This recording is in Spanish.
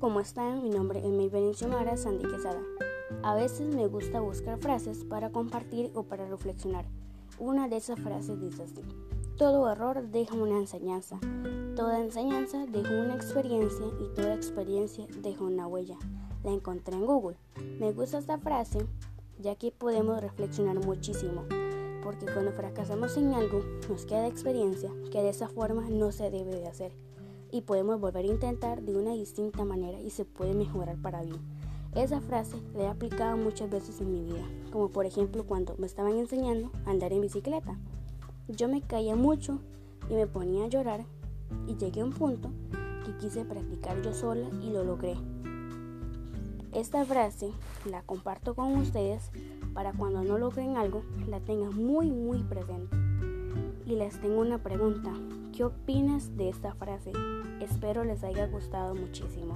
¿cómo están? Mi nombre es Maybelline Xiomara Sandy Quesada. A veces me gusta buscar frases para compartir o para reflexionar. Una de esas frases dice así. Todo error deja una enseñanza. Toda enseñanza deja una experiencia y toda experiencia deja una huella. La encontré en Google. Me gusta esta frase ya que podemos reflexionar muchísimo. Porque cuando fracasamos en algo nos queda experiencia que de esa forma no se debe de hacer y podemos volver a intentar de una distinta manera y se puede mejorar para bien. Esa frase la he aplicado muchas veces en mi vida, como por ejemplo cuando me estaban enseñando a andar en bicicleta. Yo me caía mucho y me ponía a llorar y llegué a un punto que quise practicar yo sola y lo logré. Esta frase la comparto con ustedes para cuando no logren algo la tengan muy muy presente. Y les tengo una pregunta. ¿Qué opinas de esta frase? Espero les haya gustado muchísimo.